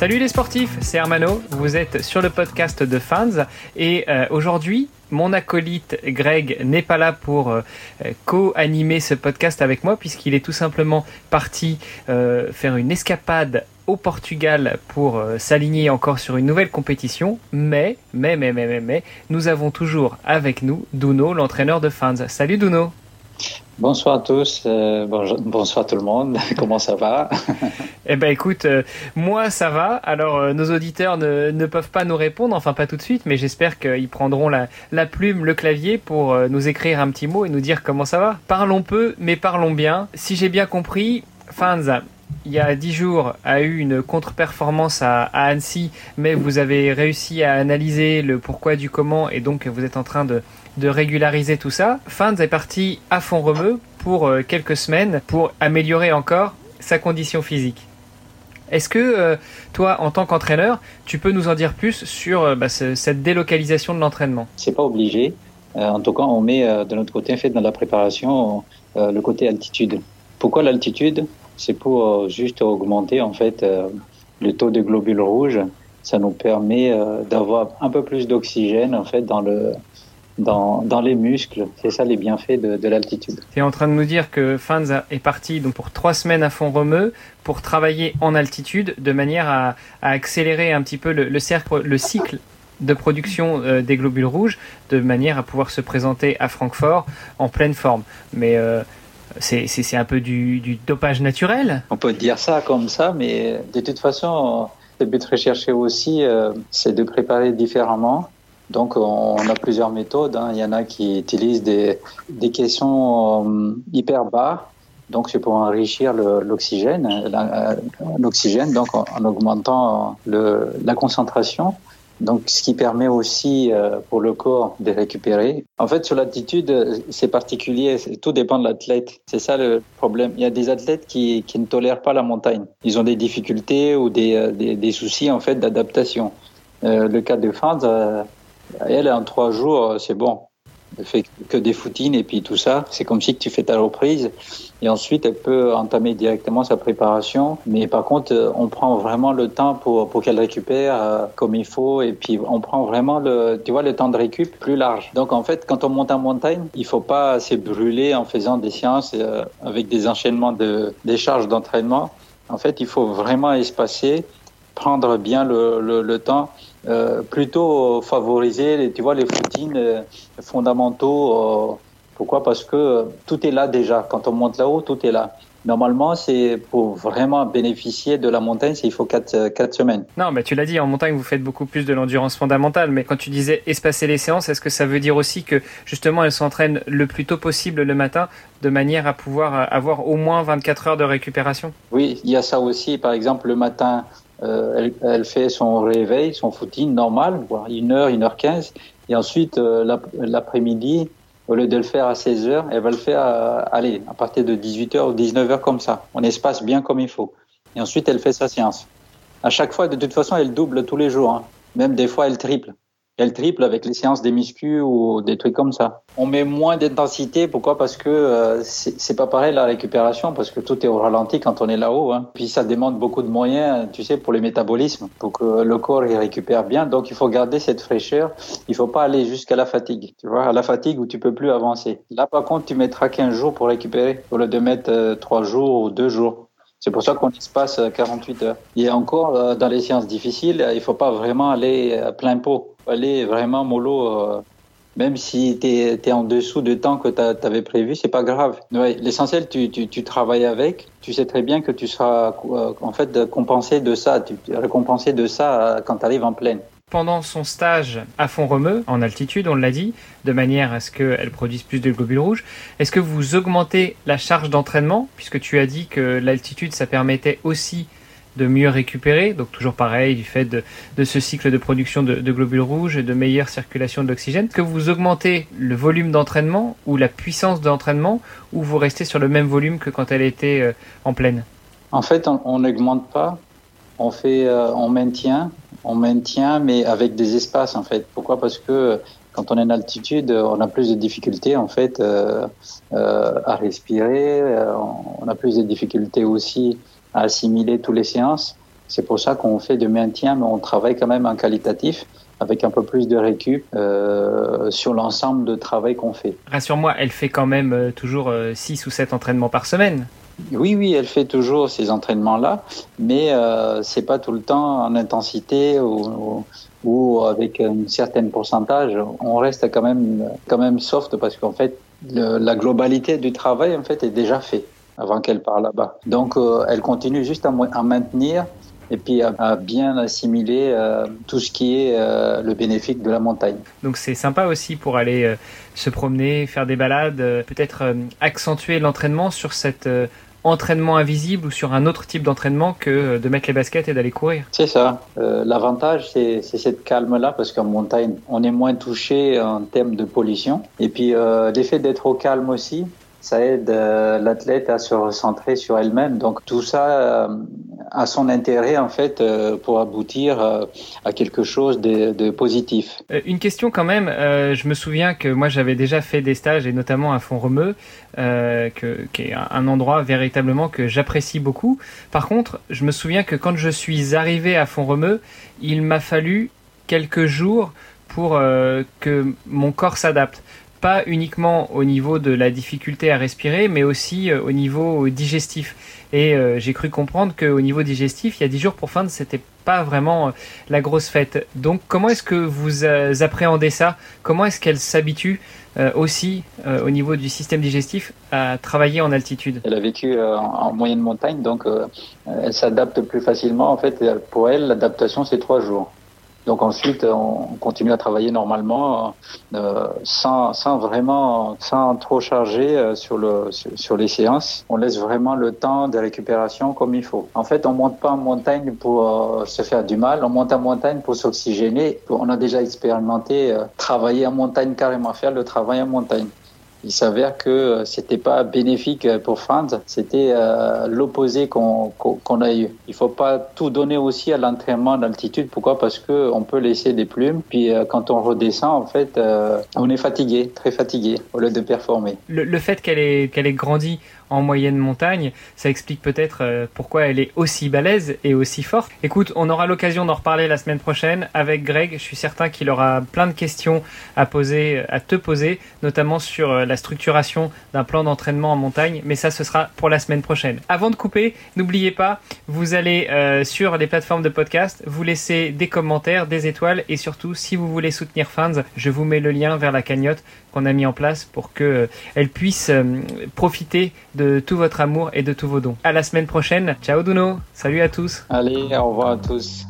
Salut les sportifs, c'est Hermano, vous êtes sur le podcast de Fans et euh, aujourd'hui mon acolyte Greg n'est pas là pour euh, co-animer ce podcast avec moi puisqu'il est tout simplement parti euh, faire une escapade au Portugal pour s'aligner encore sur une nouvelle compétition. Mais, mais, mais, mais, mais, mais, nous avons toujours avec nous Duno, l'entraîneur de Fans. Salut Duno Bonsoir à tous, euh, bonsoir tout le monde, comment ça va? Eh ben écoute, euh, moi ça va, alors euh, nos auditeurs ne, peuvent pas nous répondre, enfin pas tout de suite, mais j'espère qu'ils prendront la, plume, le clavier pour nous écrire un petit mot et nous dire comment ça va. Parlons peu, mais parlons bien. Si j'ai bien compris, Fans il y a dix jours, a eu une contre-performance à, Annecy, mais vous avez réussi à analyser le pourquoi du comment et donc vous êtes en train de, de régulariser tout ça. Fans est parti à fond remue pour euh, quelques semaines pour améliorer encore sa condition physique. Est-ce que euh, toi, en tant qu'entraîneur, tu peux nous en dire plus sur euh, bah, ce, cette délocalisation de l'entraînement? C'est pas obligé. en tout cas, on met de notre côté, fait dans la préparation, le côté altitude. Pourquoi l'altitude? C'est pour juste augmenter en fait le taux de globules rouges. Ça nous permet d'avoir un peu plus d'oxygène en fait dans le dans, dans les muscles. C'est ça les bienfaits de, de l'altitude. Tu es en train de nous dire que Fans est parti donc pour trois semaines à fond remeux pour travailler en altitude de manière à, à accélérer un petit peu le, le, cercle, le cycle de production euh, des globules rouges de manière à pouvoir se présenter à Francfort en pleine forme. Mais euh, c'est un peu du, du, dopage naturel On peut dire ça comme ça, mais de toute façon, le but recherché aussi, euh, c'est de préparer différemment donc, on a plusieurs méthodes. Hein. Il y en a qui utilisent des, des caissons euh, hyper bas. Donc, c'est pour enrichir l'oxygène, euh, l'oxygène, donc en, en augmentant le, la concentration. Donc, ce qui permet aussi euh, pour le corps de récupérer. En fait, sur l'altitude, c'est particulier. Tout dépend de l'athlète. C'est ça le problème. Il y a des athlètes qui, qui ne tolèrent pas la montagne. Ils ont des difficultés ou des, des, des soucis en fait d'adaptation. Euh, le cas de Franz, elle, en trois jours, c'est bon. Elle fait que des footines et puis tout ça. C'est comme si tu fais ta reprise. Et ensuite, elle peut entamer directement sa préparation. Mais par contre, on prend vraiment le temps pour, pour qu'elle récupère euh, comme il faut. Et puis, on prend vraiment le, tu vois, le temps de récup plus large. Donc, en fait, quand on monte en montagne, il faut pas se brûler en faisant des séances euh, avec des enchaînements de, des charges d'entraînement. En fait, il faut vraiment espacer, prendre bien le, le, le temps euh, plutôt favoriser, tu vois, les footings euh, fondamentaux. Euh, pourquoi? Parce que tout est là déjà. Quand on monte là-haut, tout est là. Normalement, c'est pour vraiment bénéficier de la montagne, il faut 4, 4 semaines. Non, mais tu l'as dit, en montagne, vous faites beaucoup plus de l'endurance fondamentale. Mais quand tu disais espacer les séances, est-ce que ça veut dire aussi que justement, elle s'entraîne le plus tôt possible le matin de manière à pouvoir avoir au moins 24 heures de récupération? Oui, il y a ça aussi. Par exemple, le matin, euh, elle, fait son réveil, son footing normal, voire une heure, une heure quinze, et ensuite euh, l'après-midi, au lieu de le faire à 16 heures, elle va le faire, à, allez, à partir de 18 heures ou 19 heures comme ça. On espace bien comme il faut. Et ensuite, elle fait sa séance. À chaque fois, de toute façon, elle double tous les jours. Hein. Même des fois, elle triple elle triple avec les séances des muscu ou des trucs comme ça. On met moins d'intensité, pourquoi? Parce que euh, c'est pas pareil la récupération, parce que tout est au ralenti quand on est là-haut. Hein. Puis ça demande beaucoup de moyens, tu sais, pour le métabolisme, pour que le corps il récupère bien. Donc il faut garder cette fraîcheur. Il faut pas aller jusqu'à la fatigue, tu vois, à la fatigue où tu peux plus avancer. Là par contre, tu mettras 15 jours pour récupérer, au lieu de mettre euh, 3 jours ou 2 jours. C'est pour ça qu'on espace 48 heures. Et encore, euh, dans les séances difficiles, il faut pas vraiment aller à plein pot. Aller vraiment mollo. Euh, même si tu es, en dessous du temps que tu avais prévu, c'est pas grave. Ouais, L'essentiel, tu, tu, travailles avec. Tu sais très bien que tu seras euh, en fait compensé de ça, tu récompensé de ça quand tu arrives en pleine pendant son stage à fond remeux, en altitude, on l'a dit, de manière à ce qu'elle produise plus de globules rouges. Est-ce que vous augmentez la charge d'entraînement, puisque tu as dit que l'altitude, ça permettait aussi de mieux récupérer, donc toujours pareil, du fait de, ce cycle de production de, de, globules rouges et de meilleure circulation de l'oxygène. Est-ce que vous augmentez le volume d'entraînement ou la puissance d'entraînement, ou vous restez sur le même volume que quand elle était euh, en pleine En fait, on n'augmente pas, on fait, euh, on maintient, on maintient, mais avec des espaces en fait. Pourquoi? Parce que quand on est en altitude, on a plus de difficultés en fait euh, euh, à respirer, on a plus de difficultés aussi à assimiler toutes les séances. C'est pour ça qu'on fait de maintien, mais on travaille quand même en qualitatif avec un peu plus de récup euh, sur l'ensemble de travail qu'on fait. Rassure-moi, elle fait quand même euh, toujours 6 ou 7 entraînements par semaine oui, oui, elle fait toujours ces entraînements-là, mais euh, c'est pas tout le temps en intensité ou, ou, avec un certain pourcentage. On reste quand même, quand même soft parce qu'en fait, la globalité du travail en fait est déjà fait avant qu'elle parte là-bas. Donc, euh, elle continue juste à, à, maintenir et puis à, bien assimiler euh, tout ce qui est euh, le bénéfice de la montagne. Donc c'est sympa aussi pour aller se promener, faire des balades, peut-être accentuer l'entraînement sur cet entraînement invisible ou sur un autre type d'entraînement que de mettre les baskets et d'aller courir. C'est ça. L'avantage, c'est cette calme-là parce qu'en montagne, on est moins touché en termes de pollution. Et puis l'effet d'être au calme aussi, ça aide euh, l'athlète à se recentrer sur elle-même. Donc tout ça euh, a son intérêt en fait euh, pour aboutir à quelque chose de, positif. Une question quand même. je me souviens que moi j'avais déjà fait des stages et notamment à Font-Romeu, qui est un endroit véritablement que j'apprécie beaucoup. Par contre, je me souviens que quand je suis arrivé à Font-Romeu, il m'a fallu quelques jours pour que mon corps s'adapte pas uniquement au niveau de la difficulté à respirer, mais aussi euh, au niveau digestif. Et euh, j'ai cru comprendre qu'au niveau digestif, il y a 10 jours pour fin, c'était pas vraiment euh, la grosse fête. Donc comment est-ce que vous appréhendez ça? Comment est-ce qu'elle s'habitue aussi au niveau du système digestif à travailler en altitude? Elle a vécu en moyenne montagne, donc elle s'adapte plus facilement. En fait, pour elle, l'adaptation, c'est trois jours. Donc ensuite, on continue à travailler normalement, euh, sans, sans, vraiment, sans trop charger euh, sur, le, sur, les séances. On laisse vraiment le temps de récupération comme il faut. En fait, on monte pas en montagne pour euh, se faire du mal, on monte en montagne pour s'oxygéner. On a déjà expérimenté travailler en montagne carrément, faire le travail en montagne il s'avère que euh, c'était pas bénéfique pour Franz, c'était euh, l'opposé qu'on a eu. Il faut pas tout donner aussi à l'entraînement d'altitude. Pourquoi? Parce que on peut laisser des plumes, puis euh, quand on redescend, en fait, on est fatigué, très fatigué, au lieu de performer. Le, fait qu'elle ait, qu'elle ait grandi en moyenne montagne. Ça explique peut-être euh, pourquoi elle est aussi balèze et aussi forte. Écoute, on aura l'occasion d'en reparler la semaine prochaine avec Greg. Je suis certain qu'il aura plein de questions à poser, à te poser, notamment sur euh, la structuration d'un plan d'entraînement en montagne. Mais ça, ce sera pour la semaine prochaine. Avant de couper, n'oubliez pas, vous allez euh, sur les plateformes de podcast, vous laissez des commentaires, des étoiles et surtout, si vous voulez soutenir Fans, je vous mets le lien vers la cagnotte qu'on a mis en place pour que elle puisse profiter de de tout votre amour et de tous vos dons. À la semaine prochaine. Ciao Duno. Salut à tous. Allez, au revoir à tous.